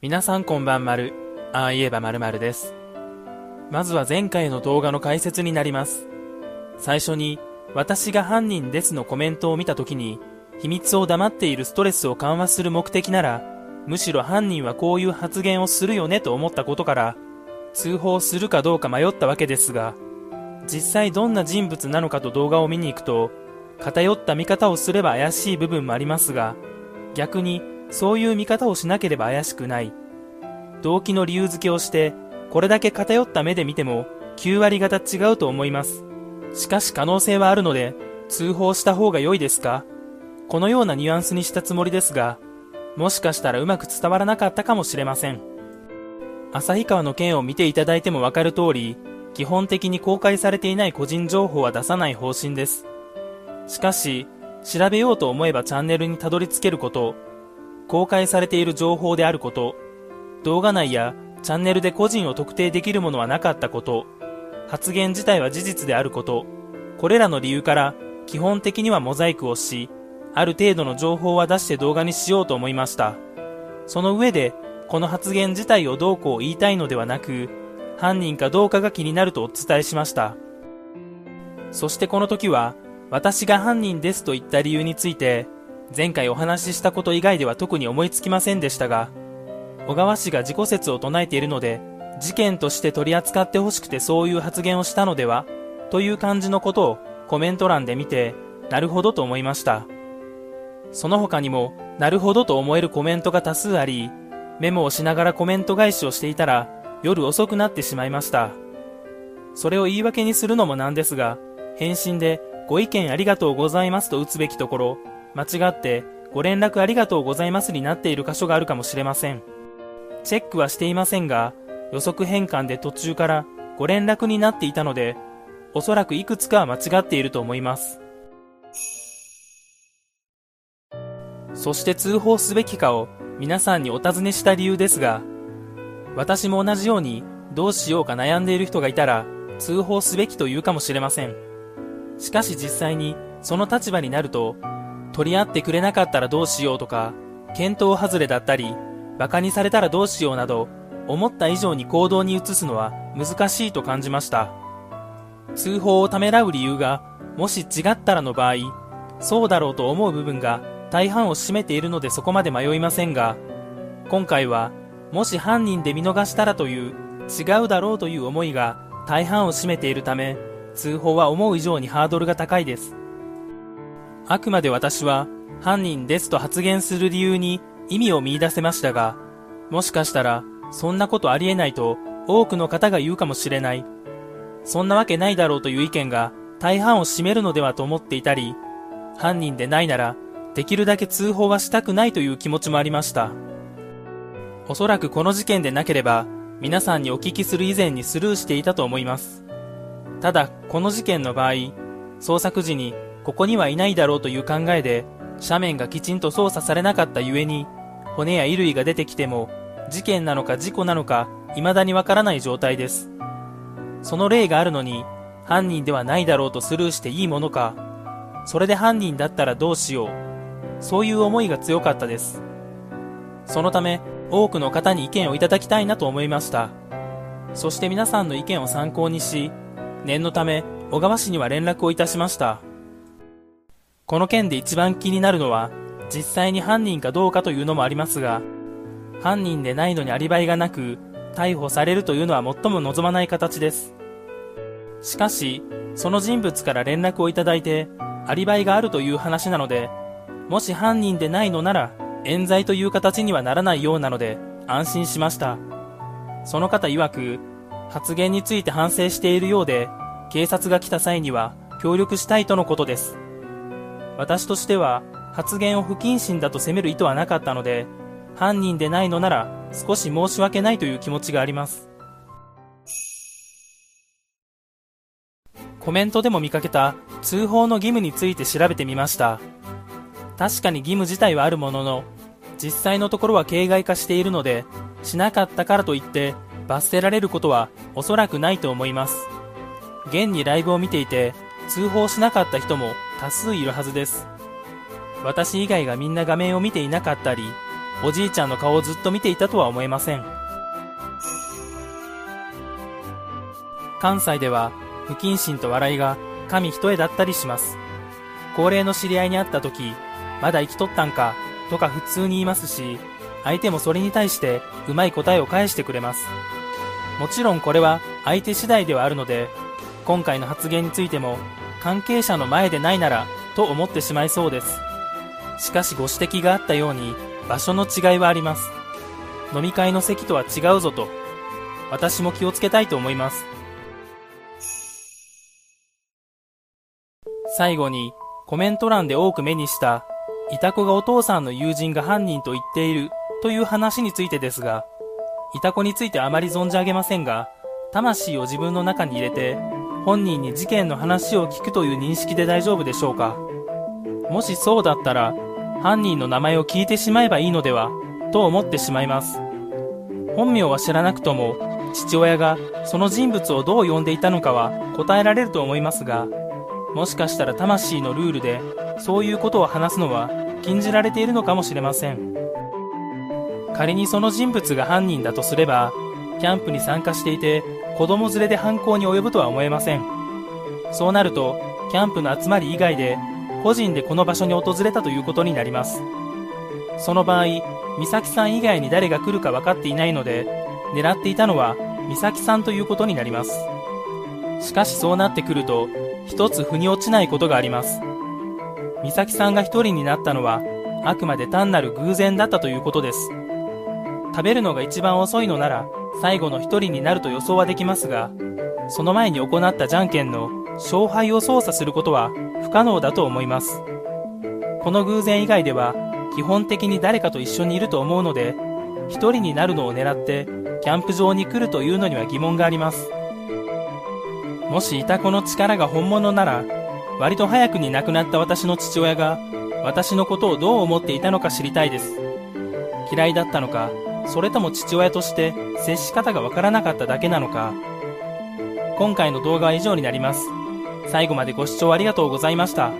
皆さんこんばんまる。ああ言えばまるまるです。まずは前回の動画の解説になります。最初に、私が犯人ですのコメントを見たときに、秘密を黙っているストレスを緩和する目的なら、むしろ犯人はこういう発言をするよねと思ったことから、通報するかどうか迷ったわけですが、実際どんな人物なのかと動画を見に行くと、偏った見方をすれば怪しい部分もありますが、逆にそういう見方をしなければ怪しくない。動機の理由付けをして、これだけ偏った目で見ても9割方違うと思います。しかし可能性はあるので、通報した方が良いですか？このようなニュアンスにしたつもりですが、もしかしたらうまく伝わらなかったかもしれません。旭川の件を見ていただいてもわかる通り、基本的に公開されていない個人情報は出さない方針です。しかし、調べようと思えばチャンネルにたどり着けること、公開されている情報であること、動画内やチャンネルで個人を特定できるものはなかったこと、発言自体は事実であること、これらの理由から基本的にはモザイクをし、ある程度の情報は出して動画にしようと思いました。その上で、この発言自体をどうこう言いたいのではなく、犯人かどうかが気になるとお伝えしました。そしてこの時は、私が犯人ですと言った理由について、前回お話ししたこと以外では特に思いつきませんでしたが、小川氏が自己説を唱えているので、事件として取り扱ってほしくてそういう発言をしたのではという感じのことをコメント欄で見て、なるほどと思いました。その他にも、なるほどと思えるコメントが多数あり、メモをしながらコメント返しをしていたら、夜遅くなってしまいました。それを言い訳にするのもなんですが、返信でご意見ありがとうございますと打つべきところ、間違ってご連絡ありがとうございますになっている箇所があるかもしれません。チェックはしていませんが、予測変換で途中からご連絡になっていたので、おそらくいくつかは間違っていると思います。そして通報すべきかを皆さんにお尋ねした理由ですが、私も同じようにどうしようか悩んでいる人がいたら通報すべきと言うかもしれません。しかし実際にその立場になると、取り合ってくれなかったらどうしようとか、検討外れだったり、馬鹿にされたらどうしようなど、思った以上に行動に移すのは難しいと感じました。通報をためらう理由が、もし違ったらの場合、そうだろうと思う部分が大半を占めているのでそこまで迷いませんが、今回は、もし犯人で見逃したらという、違うだろうという思いが大半を占めているため、通報は思う以上にハードルが高いです。あくまで私は、犯人ですと発言する理由に意味を見出せましたが、もしかしたら、そんなことありえないと多くの方が言うかもしれない。そんなわけないだろうという意見が大半を占めるのではと思っていたり、犯人でないなら、できるだけ通報はしたくないという気持ちもありました。おそらくこの事件でなければ、皆さんにお聞きする以前にスルーしていたと思います。ただ、この事件の場合、捜索時にここにはいないだろうという考えで、斜面がきちんと操作されなかったゆえに、骨や衣類が出てきても、事件なのか事故なのか、未だにわからない状態です。その例があるのに、犯人ではないだろうとスルーしていいものか、それで犯人だったらどうしよう、そういう思いが強かったです。そのため、多くの方に意見をいただきたいなと思いました。そして皆さんの意見を参考にし、念のため、小川氏には連絡をいたしました。この件で一番気になるのは、実際に犯人かどうかというのもありますが、犯人でないのにアリバイがなく、逮捕されるというのは最も望まない形です。しかし、その人物から連絡をいただいて、アリバイがあるという話なので、もし犯人でないのなら、冤罪という形にはならないようなので、安心しました。その方曰く、発言について反省しているようで、警察が来た際には協力したいとのことです。私としては、発言を不謹慎だと責める意図はなかったので、犯人でないのなら少し申し訳ないという気持ちがあります。コメントでも見かけた通報の義務について調べてみました。確かに義務自体はあるものの、実際のところは形骸化しているので、しなかったからといって罰せられることはおそらくないと思います。現にライブを見ていて通報しなかった人も多数いるはずです。私以外がみんな画面を見ていなかったり、おじいちゃんの顔をずっと見ていたとは思えません。関西では不謹慎と笑いが神一重だったりします。高齢の知り合いに会った時、まだ生きとったんかとか普通に言いますし、相手もそれに対してうまい答えを返してくれます。もちろんこれは相手次第ではあるので、今回の発言についても関係者の前でないならと思ってしまいそうです。しかしご指摘があったように場所の違いはあります。飲み会の席とは違うぞと、私も気をつけたいと思います。最後にコメント欄で多く目にしたイタコがお父さんの友人が犯人と言っているという話についてですが、イタコについてあまり存じ上げませんが、魂を自分の中に入れて、本人に事件の話を聞くという認識で大丈夫でしょうか？もしそうだったら、犯人の名前を聞いてしまえばいいのでは、と思ってしまいます。本名は知らなくとも、父親がその人物をどう呼んでいたのかは答えられると思いますが、もしかしたら魂のルールでそういうことを話すのは禁じられているのかもしれません仮にその人物が犯人だとすればキャンプに参加していて子供連れで犯行に及ぶとは思えませんそうなるとキャンプの集まり以外で個人でこの場所に訪れたということになりますその場合美咲さん以外に誰が来るか分かっていないので狙っていたのは美咲さんということになりますしかしそうなってくると一つ腑に落ちないことがあります。美咲さんが一人になったのは、あくまで単なる偶然だったということです。食べるのが一番遅いのなら、最後の一人になると予想はできますが、その前に行ったじゃんけんの勝敗を操作することは不可能だと思います。この偶然以外では、基本的に誰かと一緒にいると思うので、一人になるのを狙ってキャンプ場に来るというのには疑問があります。もしいたこの力が本物なら、割と早くに亡くなった私の父親が、私のことをどう思っていたのか知りたいです。嫌いだったのか、それとも父親として接し方がわからなかっただけなのか。今回の動画は以上になります。最後までご視聴ありがとうございました。